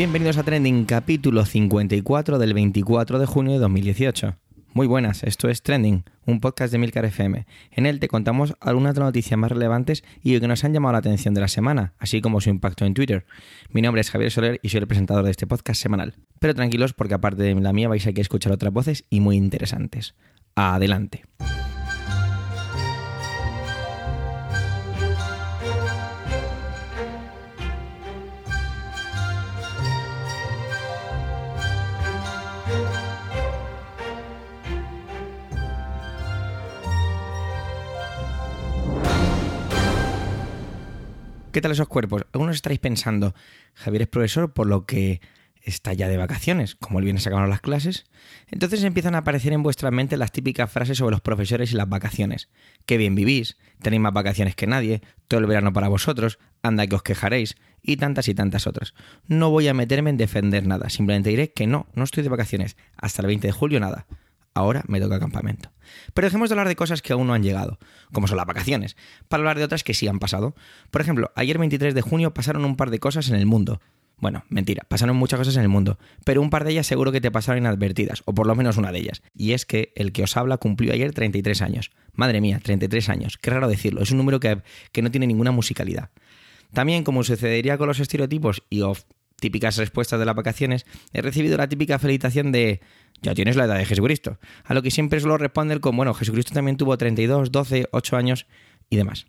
Bienvenidos a Trending, capítulo 54 del 24 de junio de 2018. Muy buenas, esto es Trending, un podcast de Milcar FM. En él te contamos algunas de las noticias más relevantes y que nos han llamado la atención de la semana, así como su impacto en Twitter. Mi nombre es Javier Soler y soy el presentador de este podcast semanal. Pero tranquilos porque aparte de la mía vais a escuchar otras voces y muy interesantes. Adelante. ¿Qué tal esos cuerpos? Algunos estaréis pensando, Javier es profesor, por lo que está ya de vacaciones, como él viene sacando las clases. Entonces empiezan a aparecer en vuestra mente las típicas frases sobre los profesores y las vacaciones. Qué bien vivís, tenéis más vacaciones que nadie, todo el verano para vosotros, anda que os quejaréis, y tantas y tantas otras. No voy a meterme en defender nada, simplemente diré que no, no estoy de vacaciones. Hasta el 20 de julio nada. Ahora me toca campamento. Pero dejemos de hablar de cosas que aún no han llegado, como son las vacaciones, para hablar de otras que sí han pasado. Por ejemplo, ayer 23 de junio pasaron un par de cosas en el mundo. Bueno, mentira, pasaron muchas cosas en el mundo, pero un par de ellas seguro que te pasaron inadvertidas, o por lo menos una de ellas. Y es que el que os habla cumplió ayer 33 años. Madre mía, 33 años. Qué raro decirlo, es un número que, que no tiene ninguna musicalidad. También, como sucedería con los estereotipos y of típicas respuestas de las vacaciones, he recibido la típica felicitación de ya tienes la edad de Jesucristo. A lo que siempre suelo responder con, bueno, Jesucristo también tuvo 32, 12, 8 años y demás.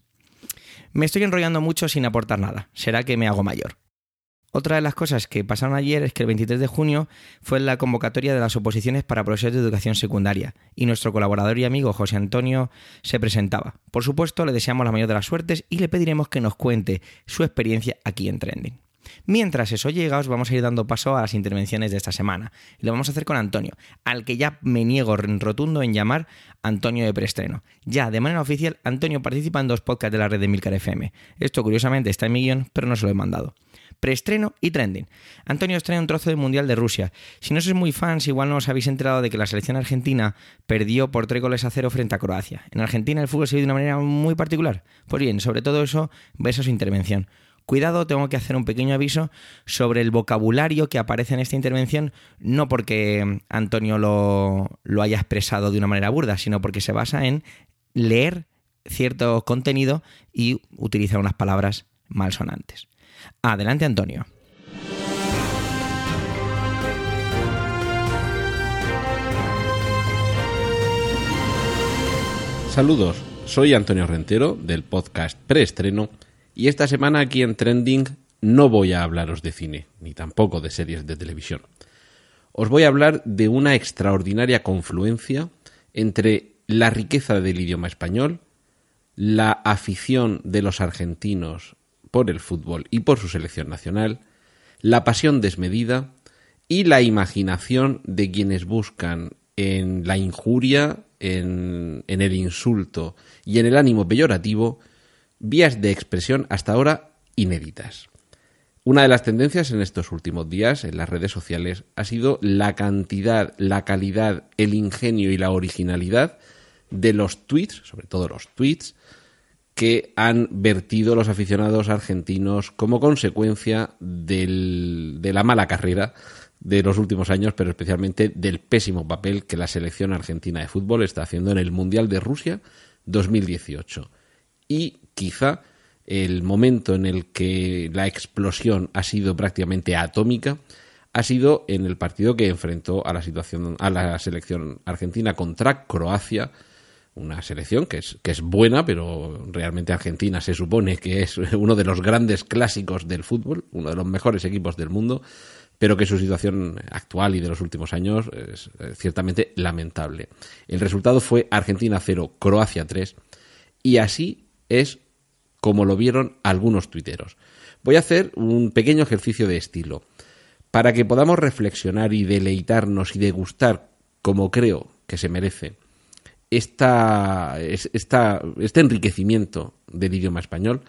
Me estoy enrollando mucho sin aportar nada. Será que me hago mayor. Otra de las cosas que pasaron ayer es que el 23 de junio fue la convocatoria de las oposiciones para profesores de educación secundaria y nuestro colaborador y amigo José Antonio se presentaba. Por supuesto, le deseamos la mayor de las suertes y le pediremos que nos cuente su experiencia aquí en Trending. Mientras eso llega, os vamos a ir dando paso a las intervenciones de esta semana. Y lo vamos a hacer con Antonio, al que ya me niego rotundo en llamar Antonio de Preestreno. Ya, de manera oficial, Antonio participa en dos podcasts de la red de Milcar FM. Esto, curiosamente, está en mi guion, pero no se lo he mandado. Preestreno y trending. Antonio estrena un trozo del Mundial de Rusia. Si no sois muy fans, igual no os habéis enterado de que la selección argentina perdió por tres goles a cero frente a Croacia. En Argentina el fútbol se vive de una manera muy particular. Pues bien, sobre todo eso, ves a su intervención. Cuidado, tengo que hacer un pequeño aviso sobre el vocabulario que aparece en esta intervención, no porque Antonio lo, lo haya expresado de una manera burda, sino porque se basa en leer cierto contenido y utilizar unas palabras malsonantes. Adelante, Antonio. Saludos, soy Antonio Rentero del podcast Preestreno y esta semana aquí en Trending no voy a hablaros de cine, ni tampoco de series de televisión. Os voy a hablar de una extraordinaria confluencia entre la riqueza del idioma español, la afición de los argentinos por el fútbol y por su selección nacional, la pasión desmedida y la imaginación de quienes buscan en la injuria, en, el insulto y en el ánimo peyorativo vías de expresión hasta ahora inéditas. Una de las tendencias en estos últimos días en las redes sociales ha sido la cantidad, la calidad, el ingenio y la originalidad de los tweets, sobre todo los tweets, que han vertido los aficionados argentinos como consecuencia de la mala carrera de los últimos años, pero especialmente del pésimo papel que la selección argentina de fútbol está haciendo en el Mundial de Rusia 2018. Y quizá el momento en el que la explosión ha sido prácticamente atómica ha sido en el partido que enfrentó a la situación a la selección argentina contra Croacia una selección que es, que es buena, pero realmente Argentina se supone que es uno de los grandes clásicos del fútbol, uno de los mejores equipos del mundo, pero que su situación actual y de los últimos años es eh, ciertamente lamentable. El resultado fue Argentina 0, Croacia 3, y así es como lo vieron algunos tuiteros. Voy a hacer un pequeño ejercicio de estilo para que podamos reflexionar y deleitarnos y degustar como creo que se merece esta, este enriquecimiento del idioma español.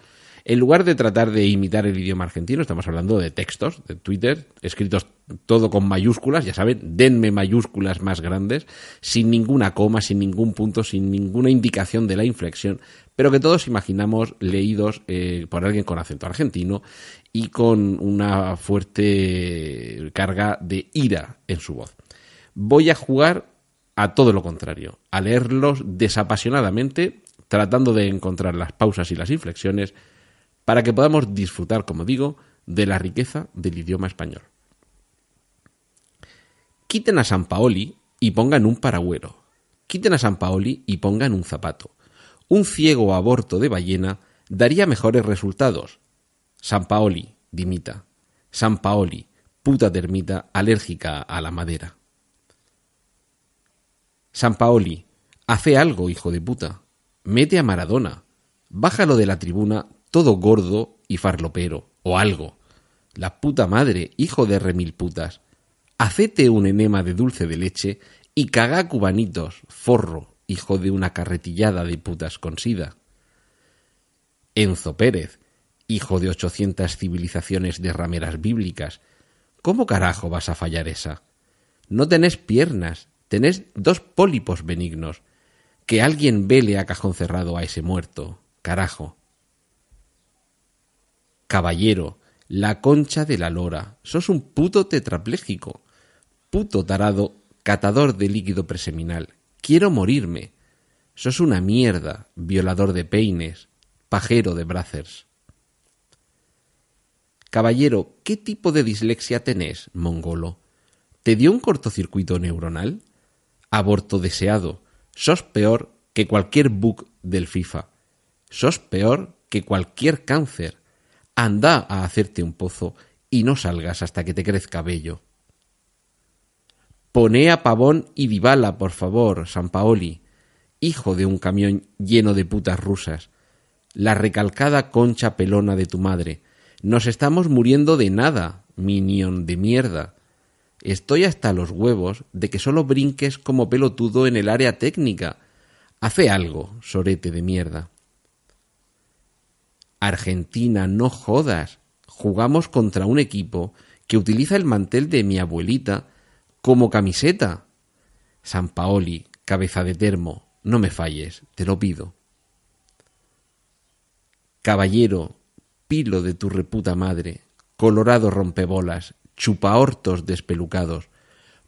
En lugar de tratar de imitar el idioma argentino, estamos hablando de textos de Twitter, escritos todo con mayúsculas, ya saben, denme mayúsculas más grandes, sin ninguna coma, sin ningún punto, sin ninguna indicación de la inflexión, pero que todos imaginamos leídos eh, por alguien con acento argentino y con una fuerte carga de ira en su voz. Voy a jugar a todo lo contrario, a leerlos desapasionadamente, tratando de encontrar las pausas y las inflexiones, para que podamos disfrutar, como digo, de la riqueza del idioma español. Quiten a San Paoli y pongan un paragüero. Quiten a San Paoli y pongan un zapato. Un ciego aborto de ballena daría mejores resultados. San Paoli, dimita. San Paoli, puta termita alérgica a la madera. San Paoli, hace algo, hijo de puta. Mete a Maradona. Bájalo de la tribuna todo gordo y farlopero, o algo. La puta madre, hijo de remil putas. Hacete un enema de dulce de leche y caga cubanitos, forro, hijo de una carretillada de putas con sida. Enzo Pérez, hijo de ochocientas civilizaciones de rameras bíblicas, ¿cómo carajo vas a fallar esa? No tenés piernas, tenés dos pólipos benignos. Que alguien vele a cajón cerrado a ese muerto, carajo. Caballero, la concha de la lora, sos un puto tetrapléjico, puto tarado, catador de líquido preseminal, quiero morirme. Sos una mierda, violador de peines, pajero de brazers. Caballero, ¿qué tipo de dislexia tenés, mongolo? ¿Te dio un cortocircuito neuronal? Aborto deseado. Sos peor que cualquier bug del FIFA. Sos peor que cualquier cáncer. Anda a hacerte un pozo y no salgas hasta que te crezca bello. Poné a Pavón y Dybala, por favor, San Paoli, hijo de un camión lleno de putas rusas, la recalcada concha pelona de tu madre. Nos estamos muriendo de nada, minion de mierda. Estoy hasta los huevos de que solo brinques como pelotudo en el área técnica. Hace algo, sorete de mierda. Argentina, no jodas. Jugamos contra un equipo que utiliza el mantel de mi abuelita como camiseta. San Paoli, cabeza de termo, no me falles, te lo pido. Caballero, pilo de tu reputa madre, colorado rompebolas, chupaortos despelucados,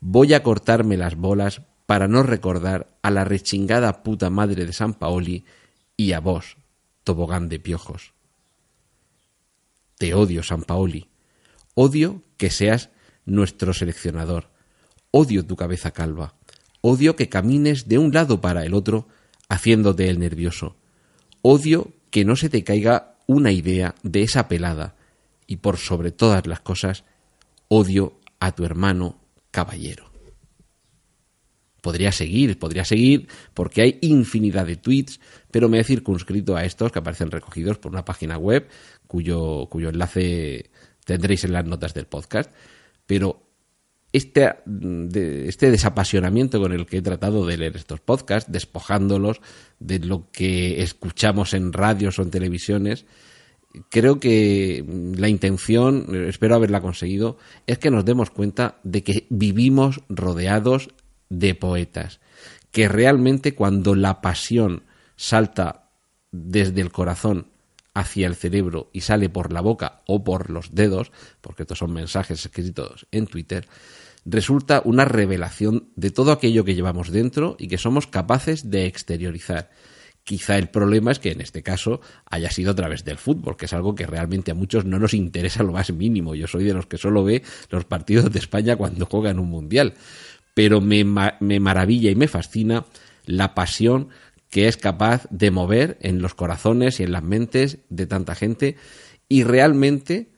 voy a cortarme las bolas para no recordar a la rechingada puta madre de San Paoli y a vos, tobogán de piojos. Te odio, San Paoli. Odio que seas nuestro seleccionador. Odio tu cabeza calva. Odio que camines de un lado para el otro haciéndote el nervioso. Odio que no se te caiga una idea de esa pelada. Y por sobre todas las cosas, odio a tu hermano caballero. Podría seguir, podría seguir, porque hay infinidad de tweets, pero me he circunscrito a estos que aparecen recogidos por una página web cuyo, cuyo enlace tendréis en las notas del podcast. Pero este, este desapasionamiento con el que he tratado de leer estos podcasts, despojándolos de lo que escuchamos en radios o en televisiones, creo que la intención, espero haberla conseguido, es que nos demos cuenta de que vivimos rodeados de poetas, que realmente cuando la pasión salta desde el corazón hacia el cerebro y sale por la boca o por los dedos, porque estos son mensajes escritos en Twitter, resulta una revelación de todo aquello que llevamos dentro y que somos capaces de exteriorizar. Quizá el problema es que en este caso haya sido a través del fútbol, que es algo que realmente a muchos no nos interesa lo más mínimo. Yo soy de los que solo ve los partidos de España cuando juegan un mundial. Pero me, me maravilla y me fascina la pasión que es capaz de mover en los corazones y en las mentes de tanta gente. Y realmente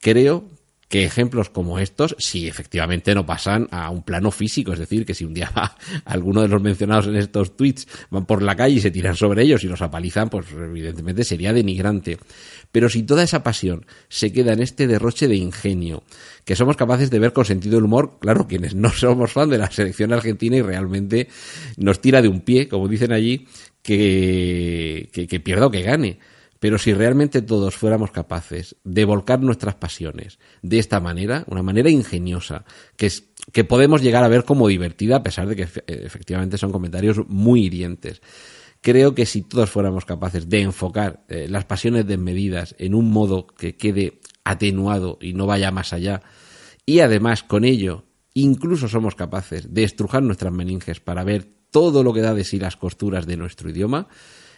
creo que ejemplos como estos, si efectivamente no pasan a un plano físico, es decir, que si un día va alguno de los mencionados en estos tweets van por la calle y se tiran sobre ellos y los apalizan, pues evidentemente sería denigrante. Pero si toda esa pasión se queda en este derroche de ingenio, que somos capaces de ver con sentido del humor, claro, quienes no somos fan de la selección argentina y realmente nos tira de un pie, como dicen allí, que, que, que pierda o que gane Pero si realmente todos fuéramos capaces de volcar nuestras pasiones de esta manera, una manera ingeniosa, que, es, que podemos llegar a ver como divertida, a pesar de que efectivamente son comentarios muy hirientes, creo que si todos fuéramos capaces de enfocar eh, las pasiones desmedidas en un modo que quede atenuado y no vaya más allá, y además con ello incluso somos capaces de estrujar nuestras meninges para ver todo lo que da de sí las costuras de nuestro idioma,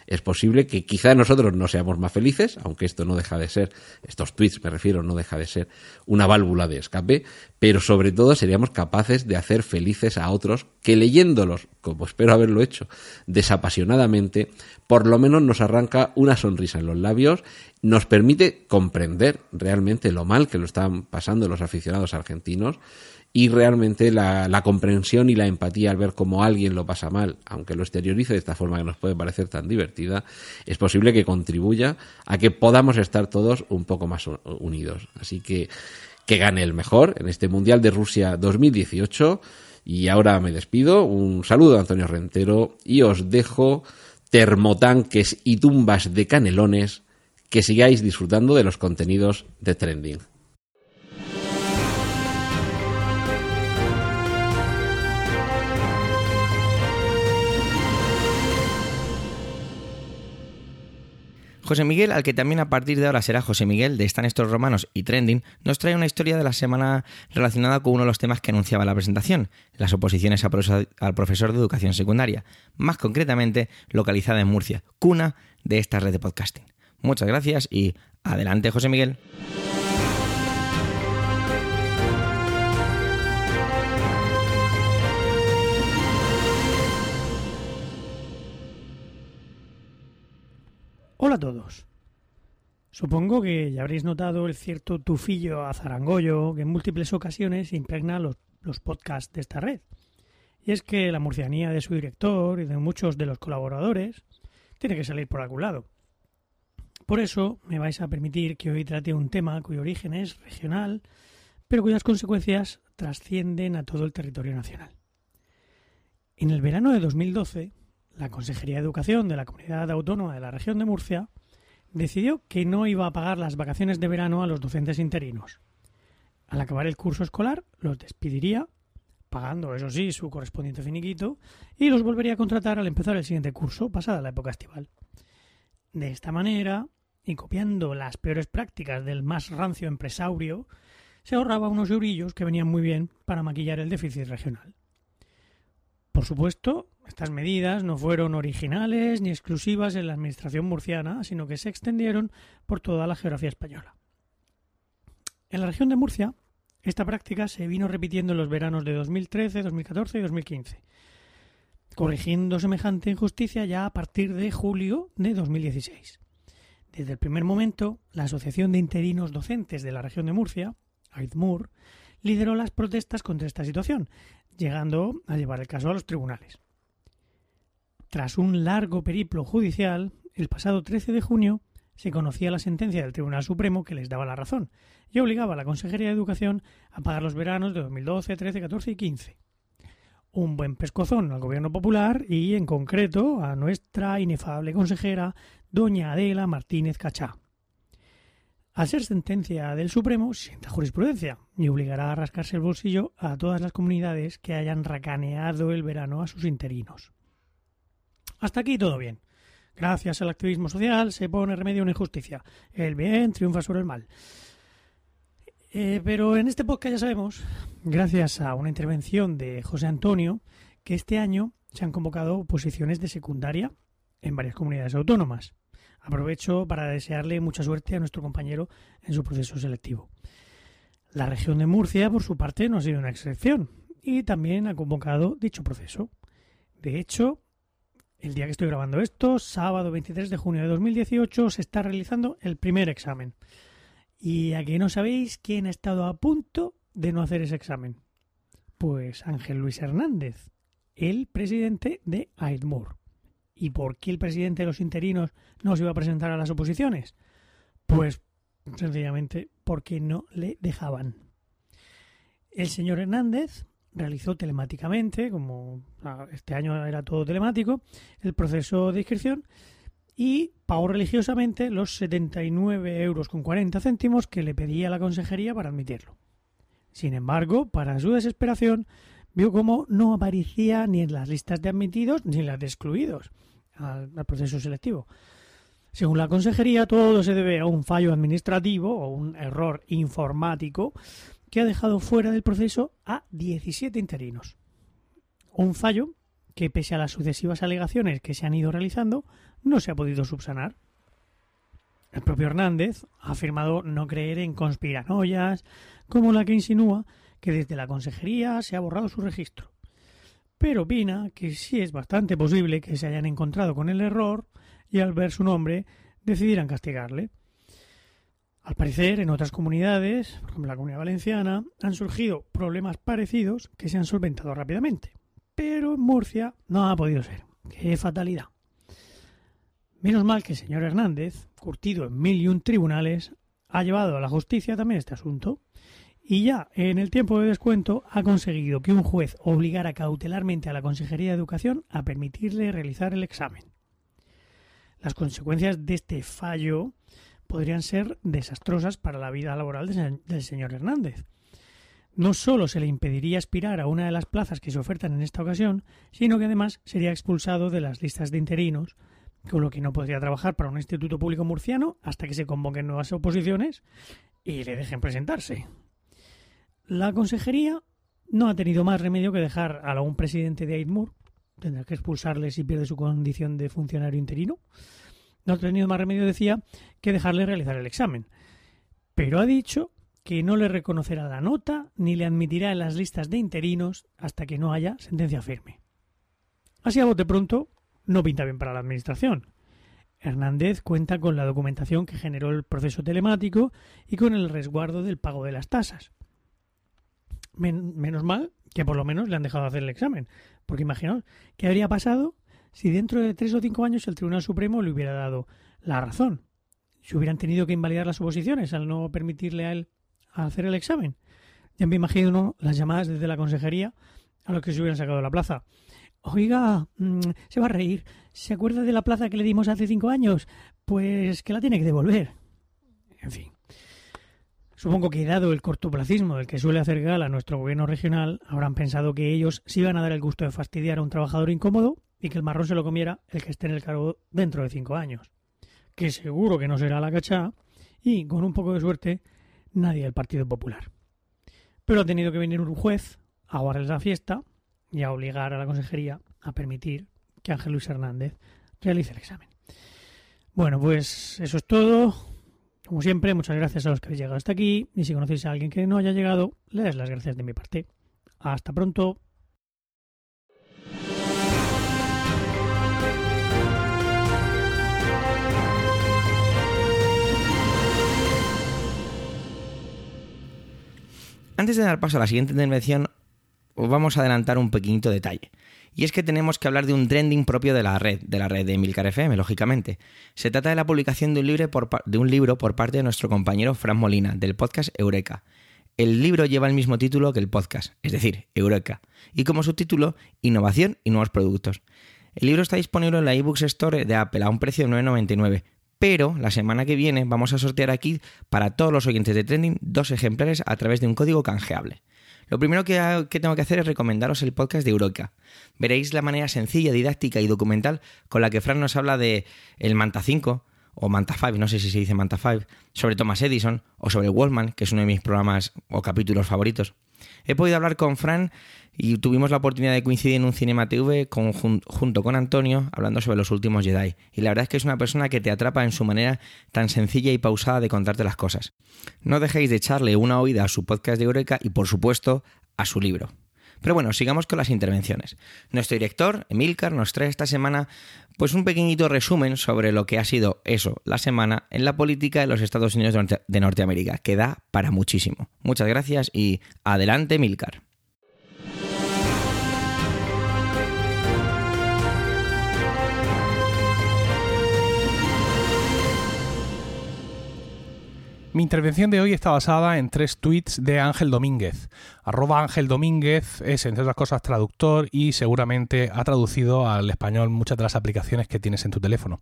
es posible que quizá nosotros no seamos más felices, aunque esto no deja de ser, estos tweets me refiero, no deja de ser una válvula de escape, pero sobre todo seríamos capaces de hacer felices a otros que leyéndolos, como espero haberlo hecho, desapasionadamente, por lo menos nos arranca una sonrisa en los labios, nos permite comprender realmente lo mal que lo están pasando los aficionados argentinos y realmente la, comprensión y la empatía al ver cómo alguien lo pasa mal, aunque lo exteriorice de esta forma que nos puede parecer tan divertida, es posible que contribuya a que podamos estar todos un poco más unidos. Así que que gane el mejor en este Mundial de Rusia 2018. Y ahora me despido. Un saludo a Antonio Rentero y os dejo termotanques y tumbas de canelones que sigáis disfrutando de los contenidos de Trending. José Miguel, al que también a partir de ahora será José Miguel de Están estos romanos y Trending, nos trae una historia de la semana relacionada con uno de los temas que anunciaba la presentación, las oposiciones al profesor de educación secundaria, más concretamente localizada en Murcia, cuna de esta red de podcasting. Muchas gracias y adelante José Miguel. A todos. Supongo que ya habréis notado el cierto tufillo a zarangollo que en múltiples ocasiones impregna los, los podcasts de esta red. Y es que la murcianía de su director y de muchos de los colaboradores tiene que salir por algún lado. Por eso me vais a permitir que hoy trate un tema cuyo origen es regional, pero cuyas consecuencias trascienden a todo el territorio nacional. En el verano de 2012, la Consejería de Educación de la Comunidad Autónoma de la Región de Murcia decidió que no iba a pagar las vacaciones de verano a los docentes interinos. Al acabar el curso escolar, los despediría, pagando, eso sí, su correspondiente finiquito, y los volvería a contratar al empezar el siguiente curso, pasada la época estival. De esta manera, y copiando las peores prácticas del más rancio empresario, se ahorraba unos eurillos que venían muy bien para maquillar el déficit regional. Por supuesto, estas medidas no fueron originales ni exclusivas en la administración murciana, sino que se extendieron por toda la geografía española. En la región de Murcia, esta práctica se vino repitiendo en los veranos de 2013, 2014 y 2015, corrigiendo semejante injusticia ya a partir de julio de 2016. Desde el primer momento, la Asociación de Interinos Docentes de la región de Murcia, AIDMUR, lideró las protestas contra esta situación, llegando a llevar el caso a los tribunales. Tras un largo periplo judicial, el pasado 13 de junio se conocía la sentencia del Tribunal Supremo que les daba la razón y obligaba a la Consejería de Educación a pagar los veranos de 2012, 13, 14 y 15. Un buen pescozón al Gobierno Popular y, en concreto, a nuestra inefable consejera, doña Adela Martínez Cachá. Al ser sentencia del Supremo, sienta jurisprudencia y obligará a rascarse el bolsillo a todas las comunidades que hayan racaneado el verano a sus interinos. Hasta aquí todo bien. Gracias al activismo social se pone remedio a una injusticia. El bien triunfa sobre el mal. Eh, pero en este podcast ya sabemos, gracias a una intervención de José Antonio, que este año se han convocado posiciones de secundaria en varias comunidades autónomas. Aprovecho para desearle mucha suerte a nuestro compañero en su proceso selectivo. La región de Murcia, por su parte, no ha sido una excepción y también ha convocado dicho proceso. De hecho, el día que estoy grabando esto, sábado 23 de junio de 2018, se está realizando el primer examen. Y aquí no sabéis quién ha estado a punto de no hacer ese examen. Pues Ángel Luis Hernández, el presidente de AIDMUR. ¿Y por qué el presidente de los interinos no se iba a presentar a las oposiciones? Pues sencillamente porque no le dejaban. El señor Hernández realizó telemáticamente, como este año era todo telemático, el proceso de inscripción y pagó religiosamente los 79 euros con 40 céntimos que le pedía la consejería para admitirlo. Sin embargo, para su desesperación, vio cómo no aparecía ni en las listas de admitidos ni en las de excluidos al, al proceso selectivo. Según la consejería, todo se debe a un fallo administrativo o un error informático que ha dejado fuera del proceso a 17 interinos. Un fallo que, pese a las sucesivas alegaciones que se han ido realizando, no se ha podido subsanar. El propio Hernández ha afirmado no creer en conspiranoias, como la que insinúa que desde la consejería se ha borrado su registro. Pero opina que sí es bastante posible que se hayan encontrado con el error y al ver su nombre decidieran castigarle. Al parecer, en otras comunidades, por ejemplo la comunidad valenciana, han surgido problemas parecidos que se han solventado rápidamente. Pero en Murcia no ha podido ser. ¡Qué fatalidad! Menos mal que el señor Hernández, curtido en mil y un tribunales, ha llevado a la justicia también este asunto y ya en el tiempo de descuento ha conseguido que un juez obligara cautelarmente a la Consejería de Educación a permitirle realizar el examen. Las consecuencias de este fallo podrían ser desastrosas para la vida laboral del señor Hernández. No solo se le impediría aspirar a una de las plazas que se ofertan en esta ocasión, sino que además sería expulsado de las listas de interinos, con lo que no podría trabajar para un instituto público murciano hasta que se convoquen nuevas oposiciones y le dejen presentarse. La consejería no ha tenido más remedio que dejar a un presidente de Aidmur, tendrá que expulsarle si pierde su condición de funcionario interino. No ha tenido más remedio, decía, que dejarle realizar el examen. Pero ha dicho que no le reconocerá la nota ni le admitirá en las listas de interinos hasta que no haya sentencia firme. Así a bote pronto, no pinta bien para la Administración. Hernández cuenta con la documentación que generó el proceso telemático y con el resguardo del pago de las tasas menos mal que por lo menos le han dejado hacer el examen. Porque imaginaos, ¿qué habría pasado si dentro de tres o cinco años el Tribunal Supremo le hubiera dado la razón? Si hubieran tenido que invalidar las oposiciones al no permitirle a él hacer el examen. Ya me imagino las llamadas desde la consejería a los que se hubieran sacado la plaza. Oiga, mm, se va a reír. ¿Se acuerda de la plaza que le dimos hace cinco años? Pues que la tiene que devolver. En fin. Supongo que dado el cortoplacismo del que suele hacer gala nuestro gobierno regional, habrán pensado que ellos sí iban a dar el gusto de fastidiar a un trabajador incómodo y que el marrón se lo comiera el que esté en el cargo dentro de cinco años. Que seguro que no será la cachá y, con un poco de suerte, nadie del Partido Popular. Pero ha tenido que venir un juez a guardar la fiesta y a obligar a la consejería a permitir que Ángel Luis Hernández realice el examen. Bueno, pues eso es todo. Como siempre, muchas gracias a los que habéis llegado hasta aquí y si conocéis a alguien que no haya llegado, le das las gracias de mi parte. Hasta pronto. Antes de dar paso a la siguiente intervención, os vamos a adelantar un pequeñito detalle. Y es que tenemos que hablar de un trending propio de la red, de la red de Emilcar FM, lógicamente. Se trata de la publicación de un, libro por, parte de nuestro compañero Fran Molina, del podcast Eureka. El libro lleva el mismo título que el podcast, es decir, Eureka, y como subtítulo, Innovación y nuevos productos. El libro está disponible en la eBooks Store de Apple a un precio de 9,99, pero la semana que viene vamos a sortear aquí para todos los oyentes de Trending dos ejemplares a través de un código canjeable. Lo primero que, tengo que hacer es recomendaros el podcast de Eureka. Veréis la manera sencilla, didáctica y documental con la que Fran nos habla de el Manta 5 o Manta 5, no sé si se dice Manta 5, sobre Thomas Edison o sobre Wallman, que es uno de mis programas o capítulos favoritos. He podido hablar con Fran y tuvimos la oportunidad de coincidir en un Cinema TV junto con Antonio hablando sobre los últimos Jedi. Y la verdad es que es una persona que te atrapa en su manera tan sencilla y pausada de contarte las cosas. No dejéis de echarle una oída a su podcast de Eureka y por supuesto a su libro. Pero bueno, sigamos con las intervenciones. Nuestro director, Emilcar, nos trae esta semana pues un pequeñito resumen sobre lo que ha sido eso, la semana en la política de los Estados Unidos de Norteamérica, que da para muchísimo. Muchas gracias y adelante, Emilcar. Mi intervención de hoy está basada en tres tweets de Ángel Domínguez, Arroba Ángel Domínguez es, entre otras cosas, traductor y seguramente ha traducido al español muchas de las aplicaciones que tienes en tu teléfono.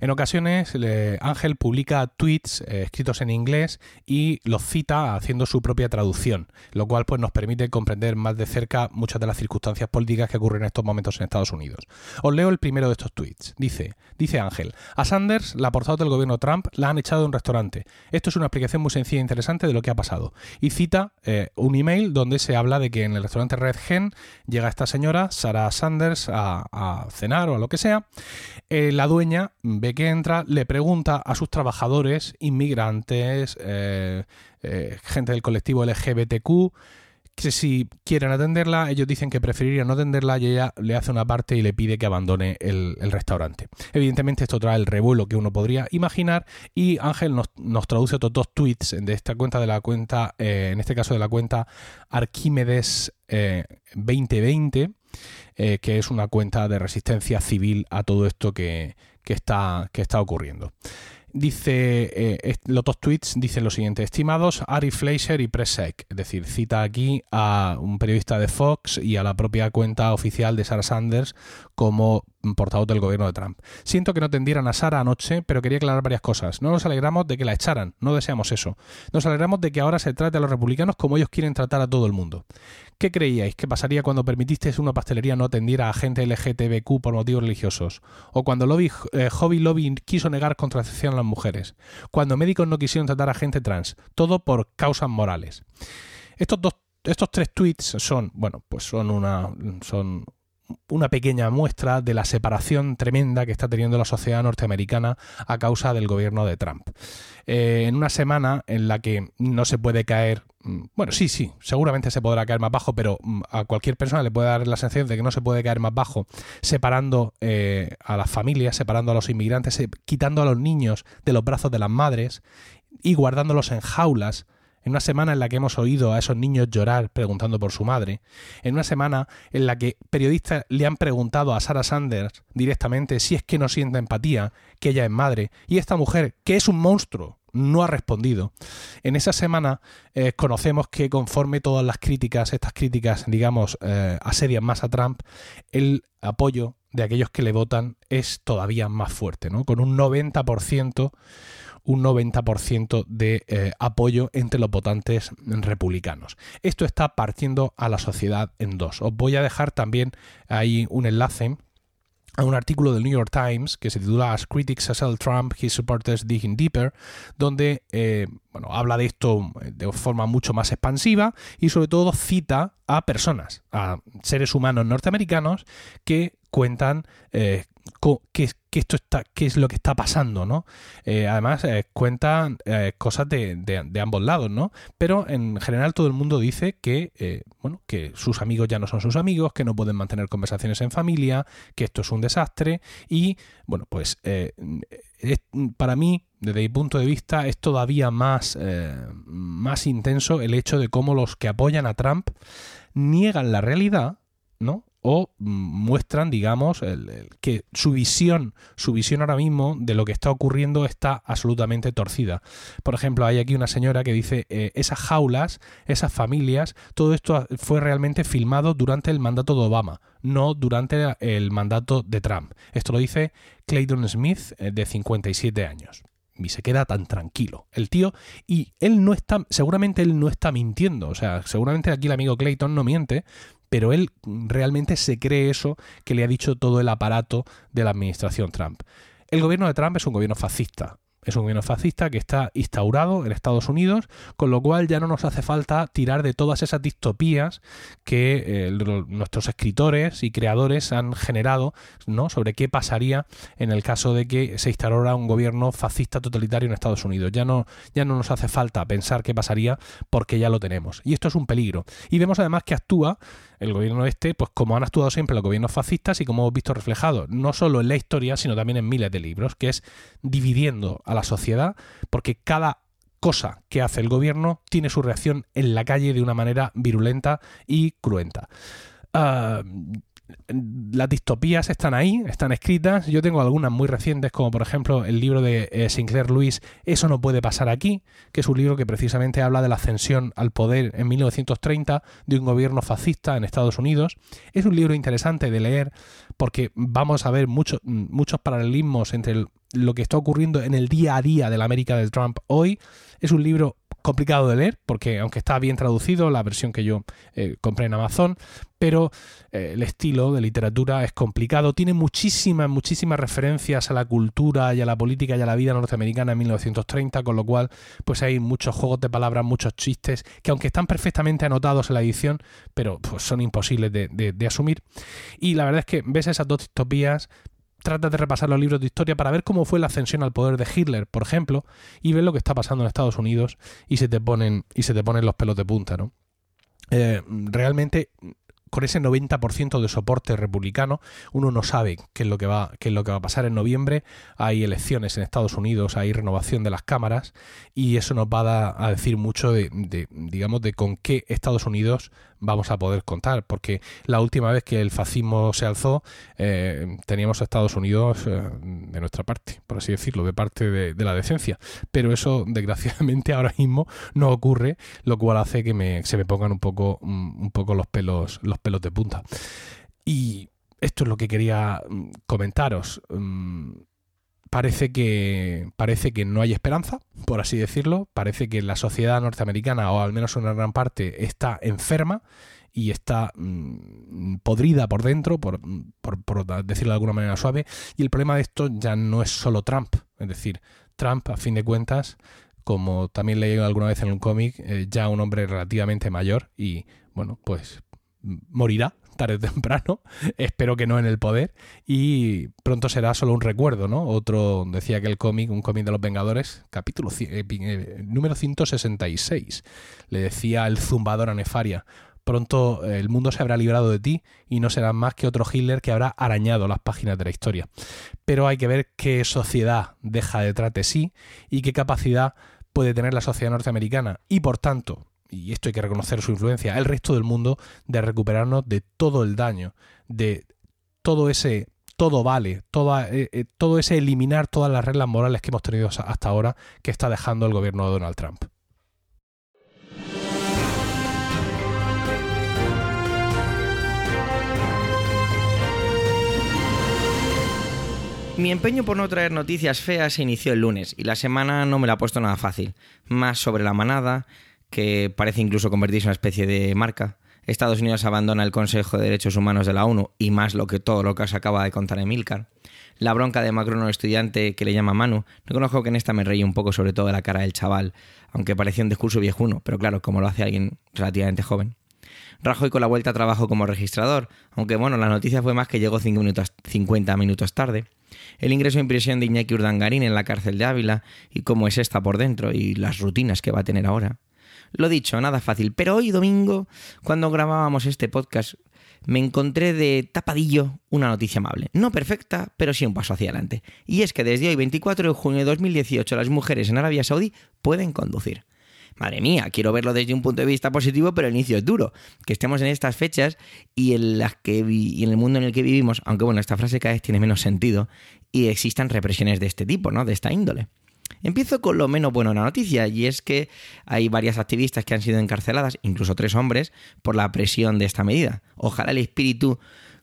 En ocasiones, Ángel publica tweets eh, escritos en inglés y los cita haciendo su propia traducción, lo cual pues, nos permite comprender más de cerca muchas de las circunstancias políticas que ocurren en estos momentos en Estados Unidos. Os leo el primero de estos tweets. Dice, dice Ángel, a Sanders, la portavoz del gobierno Trump, la han echado de un restaurante. Esto es una explicación muy sencilla e interesante de lo que ha pasado. Y cita eh, un email donde se habla de que en el restaurante Red Gen llega esta señora, Sarah Sanders, a, cenar o a lo que sea. Eh, la dueña ve que entra, le pregunta a sus trabajadores, inmigrantes, eh, eh, gente del colectivo LGBTQ, que si quieren atenderla, ellos dicen que preferirían no atenderla y ella le hace una parte y le pide que abandone el, restaurante. Evidentemente esto trae el revuelo que uno podría imaginar y Ángel nos, traduce otros dos tweets de esta cuenta de la cuenta, eh, en este caso de la cuenta Arquímedes 2020, eh, eh, que es una cuenta de resistencia civil a todo esto que, está, que está ocurriendo. Dice, eh, los dos tweets dicen lo siguiente, estimados Ari Fleischer y Pressec, es decir, cita aquí a un periodista de Fox y a la propia cuenta oficial de Sarah Sanders como portavoz del gobierno de Trump. Siento que no tendieran a Sara anoche, pero quería aclarar varias cosas. No nos alegramos de que la echaran, no deseamos eso. Nos alegramos de que ahora se trate a los republicanos como ellos quieren tratar a todo el mundo. ¿Qué creíais que pasaría cuando permitisteis una pastelería no atendiera a gente LGTBQ por motivos religiosos? ¿O cuando lobby, eh, Hobby Lobby quiso negar contracepción a las mujeres? ¿Cuando médicos no quisieron tratar a gente trans? Todo por causas morales. Estos dos estos tres tweets son, bueno, pues son una son una pequeña muestra de la separación tremenda que está teniendo la sociedad norteamericana a causa del gobierno de Trump. Eh, en una semana en la que no se puede caer, mm, bueno, sí, sí, seguramente se podrá caer más bajo, pero mm, a cualquier persona le puede dar la sensación de que no se puede caer más bajo, separando eh, a las familias, separando a los inmigrantes, quitando a los niños de los brazos de las madres y guardándolos en jaulas en una semana en la que hemos oído a esos niños llorar preguntando por su madre, en una semana en la que periodistas le han preguntado a Sarah Sanders directamente si es que no siente empatía, que ella es madre, y esta mujer, que es un monstruo, no ha respondido. En esa semana eh, conocemos que conforme todas las críticas, estas críticas, digamos, eh, asedian más a Trump, el apoyo de aquellos que le votan es todavía más fuerte, ¿no? Con un 90% un 90% de eh, apoyo entre los votantes republicanos. Esto está partiendo a la sociedad en dos. Os voy a dejar también ahí un enlace a un artículo del New York Times que se titula As Critics Assault Trump, His Supporters Digging Deeper, donde eh, bueno, habla de esto de forma mucho más expansiva y sobre todo cita a personas, a seres humanos norteamericanos que cuentan eh, qué, esto está, qué es lo que está pasando, ¿no? Eh, además, eh, cuentan eh, cosas de, ambos lados, ¿no? Pero en general todo el mundo dice que, bueno, que sus amigos ya no son sus amigos, que no pueden mantener conversaciones en familia, que esto es un desastre y, bueno, pues para mí, desde mi punto de vista, es todavía más, más intenso el hecho de cómo los que apoyan a Trump niegan la realidad, ¿no? O muestran, digamos, que su visión, su visión ahora mismo de lo que está ocurriendo está absolutamente torcida. Por ejemplo, hay aquí una señora que dice eh, esas jaulas, esas familias, todo esto fue realmente filmado durante el mandato de Obama, no durante el mandato de Trump. Esto lo dice Clayton Smith, eh, de 57 años y se queda tan tranquilo. El tío, y él no está, seguramente él no está mintiendo, o sea, seguramente aquí el amigo Clayton no miente, pero él realmente se cree eso que le ha dicho todo el aparato de la administración Trump. El gobierno de Trump es un gobierno fascista, es un gobierno fascista que está instaurado en Estados Unidos, con lo cual ya no nos hace falta tirar de todas esas distopías que eh, nuestros escritores y creadores han generado ¿no? sobre qué pasaría en el caso de que se instaurara un gobierno fascista totalitario en Estados Unidos. Ya no, ya no nos hace falta pensar qué pasaría porque ya lo tenemos. Y esto es un peligro. Y vemos además que actúa el gobierno este, pues como han actuado siempre los gobiernos fascistas y como hemos visto reflejado, no solo en la historia, sino también en miles de libros, que es dividiendo a la sociedad, porque cada cosa que hace el gobierno tiene su reacción en la calle de una manera virulenta y cruenta. Ah, las distopías están ahí, están escritas. Yo tengo algunas muy recientes, como por ejemplo el libro de eh, Sinclair Lewis, Eso no puede pasar aquí, que es un libro que precisamente habla de la ascensión al poder en 1930 de un gobierno fascista en Estados Unidos. Es un libro interesante de leer porque vamos a ver muchos muchos paralelismos entre lo que está ocurriendo en el día a día de la América de Trump hoy. Es un libro complicado de leer, porque aunque está bien traducido, la versión que yo eh, compré en Amazon, pero eh, el estilo de literatura es complicado, tiene muchísimas, muchísimas referencias a la cultura y a la política y a la vida norteamericana en 1930, con lo cual pues hay muchos juegos de palabras, muchos chistes, que aunque están perfectamente anotados en la edición, pero pues, son imposibles de, de asumir. Y la verdad es que ves esas dos distopías, trata de repasar los libros de historia para ver cómo fue la ascensión al poder de Hitler, por ejemplo, y ver lo que está pasando en Estados Unidos y se te ponen, y se te ponen los pelos de punta, ¿no? Eh, realmente con ese 90% de soporte republicano, uno no sabe qué es lo que va qué es lo que va a pasar en noviembre. Hay elecciones en Estados Unidos, hay renovación de las cámaras y eso nos va a, decir mucho de, digamos de con qué Estados Unidos vamos a poder contar, porque la última vez que el fascismo se alzó eh, teníamos a Estados Unidos eh, de nuestra parte, por así decirlo, de parte de, la decencia, pero eso desgraciadamente ahora mismo no ocurre, lo cual hace que me, se me pongan un poco un poco los pelos los pelos de punta. Y esto es lo que quería mm, comentaros. Mm, parece que, parece que no hay esperanza, por así decirlo. Parece que la sociedad norteamericana, o al menos una gran parte, está enferma y está mm, podrida por dentro, por, por, decirlo de alguna manera suave. Y el problema de esto ya no es solo Trump. Es decir, Trump, a fin de cuentas, como también leí alguna vez en un cómic, eh, ya un hombre relativamente mayor y, bueno, pues morirá tarde o temprano, espero que no en el poder, y pronto será solo un recuerdo, ¿no? Otro, decía que el cómic, un cómic de los Vengadores, capítulo eh, eh, número 166, le decía el zumbador a Nefaria, pronto eh, el mundo se habrá librado de ti y no será más que otro Hitler que habrá arañado las páginas de la historia. Pero hay que ver qué sociedad deja detrás de sí y qué capacidad puede tener la sociedad norteamericana y por tanto y esto hay que reconocer su influencia, el resto del mundo de recuperarnos de todo el daño, de todo ese todo vale, eh, eh, todo ese eliminar todas las reglas morales que hemos tenido hasta ahora que está dejando el gobierno de Donald Trump. Mi empeño por no traer noticias feas se inició el lunes y la semana no me la ha puesto nada fácil. Más sobre la manada, que parece incluso convertirse en una especie de marca. Estados Unidos abandona el Consejo de Derechos Humanos de la ONU y más lo que todo lo que os acaba de contar Emilcar. La bronca de Macron, estudiante que le llama Manu. Reconozco que en esta me reí un poco sobre todo de la cara del chaval, aunque parecía un discurso viejuno, pero claro, como lo hace alguien relativamente joven. Rajoy con la vuelta a trabajo como registrador, aunque bueno, la noticia fue más que llegó 5 minutos, 50 minutos tarde. El ingreso en prisión de Iñaki Urdangarín en la cárcel de Ávila y cómo es esta por dentro y las rutinas que va a tener ahora. Lo dicho, nada fácil. Pero hoy domingo, cuando grabábamos este podcast, me encontré de tapadillo una noticia amable. No perfecta, pero sí un paso hacia adelante. Y es que desde hoy, 24 de junio de 2018, las mujeres en Arabia Saudí pueden conducir. Madre mía, quiero verlo desde un punto de vista positivo, pero el inicio es duro. Que estemos en estas fechas y en, las que y en el mundo en el que vivimos, aunque bueno, esta frase cada vez tiene menos sentido, y existan represiones de este tipo, ¿no? De esta índole. Empiezo con lo menos bueno de la noticia, y es que hay varias activistas que han sido encarceladas, incluso tres hombres, por la presión de esta medida. Ojalá el espíritu,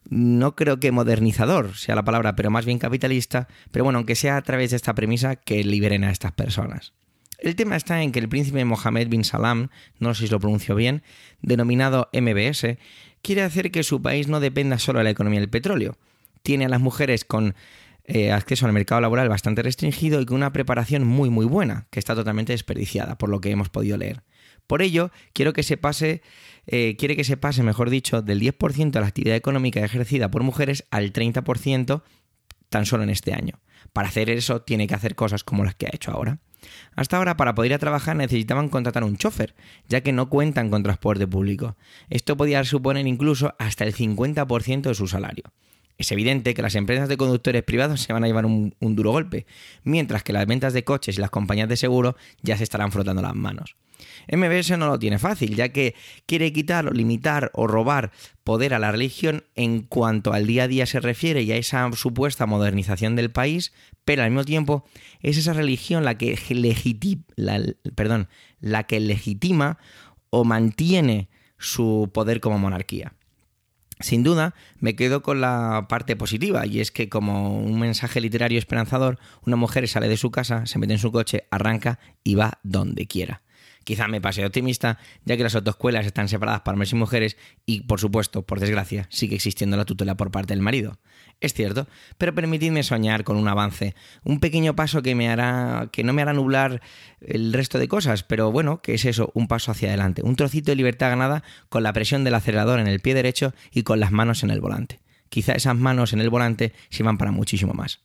no creo que modernizador sea la palabra, pero más bien capitalista, pero bueno, aunque sea a través de esta premisa, que liberen a estas personas. El tema está en que el príncipe Mohammed bin Salam, no sé si lo pronuncio bien, denominado MBS, quiere hacer que su país no dependa solo de la economía del petróleo. Tiene a las mujeres con eh, acceso al mercado laboral bastante restringido y con una preparación muy muy buena, que está totalmente desperdiciada, por lo que hemos podido leer. Por ello, quiero que se pase, eh, quiere que se pase, mejor dicho, del 10% de la actividad económica ejercida por mujeres al 30% tan solo en este año. Para hacer eso tiene que hacer cosas como las que ha hecho ahora. Hasta ahora, para poder ir a trabajar necesitaban contratar un chofer, ya que no cuentan con transporte público. Esto podía suponer incluso hasta el 50% de su salario. Es evidente que las empresas de conductores privados se van a llevar un, duro golpe, mientras que las ventas de coches y las compañías de seguro ya se estarán frotando las manos. MBS no lo tiene fácil, ya que quiere quitar, limitar o robar poder a la religión en cuanto al día a día se refiere y a esa supuesta modernización del país, pero al mismo tiempo es esa religión la que, la que legitima o mantiene su poder como monarquía. Sin duda, me quedo con la parte positiva, y es que como un mensaje literario esperanzador, una mujer sale de su casa, se mete en su coche, arranca y va donde quiera. Quizá me pase optimista, ya que las autoescuelas están separadas para hombres y mujeres y, por supuesto, por desgracia, sigue existiendo la tutela por parte del marido. Es cierto, pero permitidme soñar con un avance, un pequeño paso que me hará que no me hará nublar el resto de cosas, pero bueno, que es eso, un paso hacia adelante, un trocito de libertad ganada con la presión del acelerador en el pie derecho y con las manos en el volante. Quizá esas manos en el volante sirvan para muchísimo más.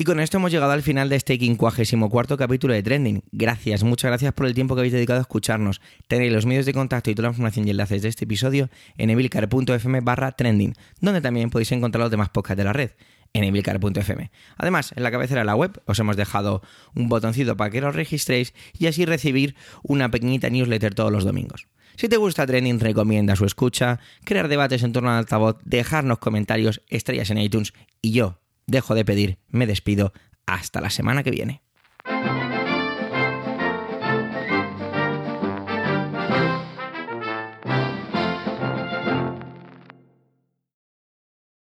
Y con esto hemos llegado al final de este cuarto capítulo de Trending. Gracias, muchas gracias por el tiempo que habéis dedicado a escucharnos. Tenéis los medios de contacto y toda la información y enlaces de este episodio en evilcar.fm barra trending, donde también podéis encontrar los demás podcasts de la red en evilcar.fm. Además, en la cabecera de la web os hemos dejado un botoncito para que os registréis y así recibir una pequeñita newsletter todos los domingos. Si te gusta Trending, recomienda su escucha, crear debates en torno al altavoz, dejarnos comentarios, estrellas en iTunes y yo, dejo de pedir, me despido, hasta la semana que viene.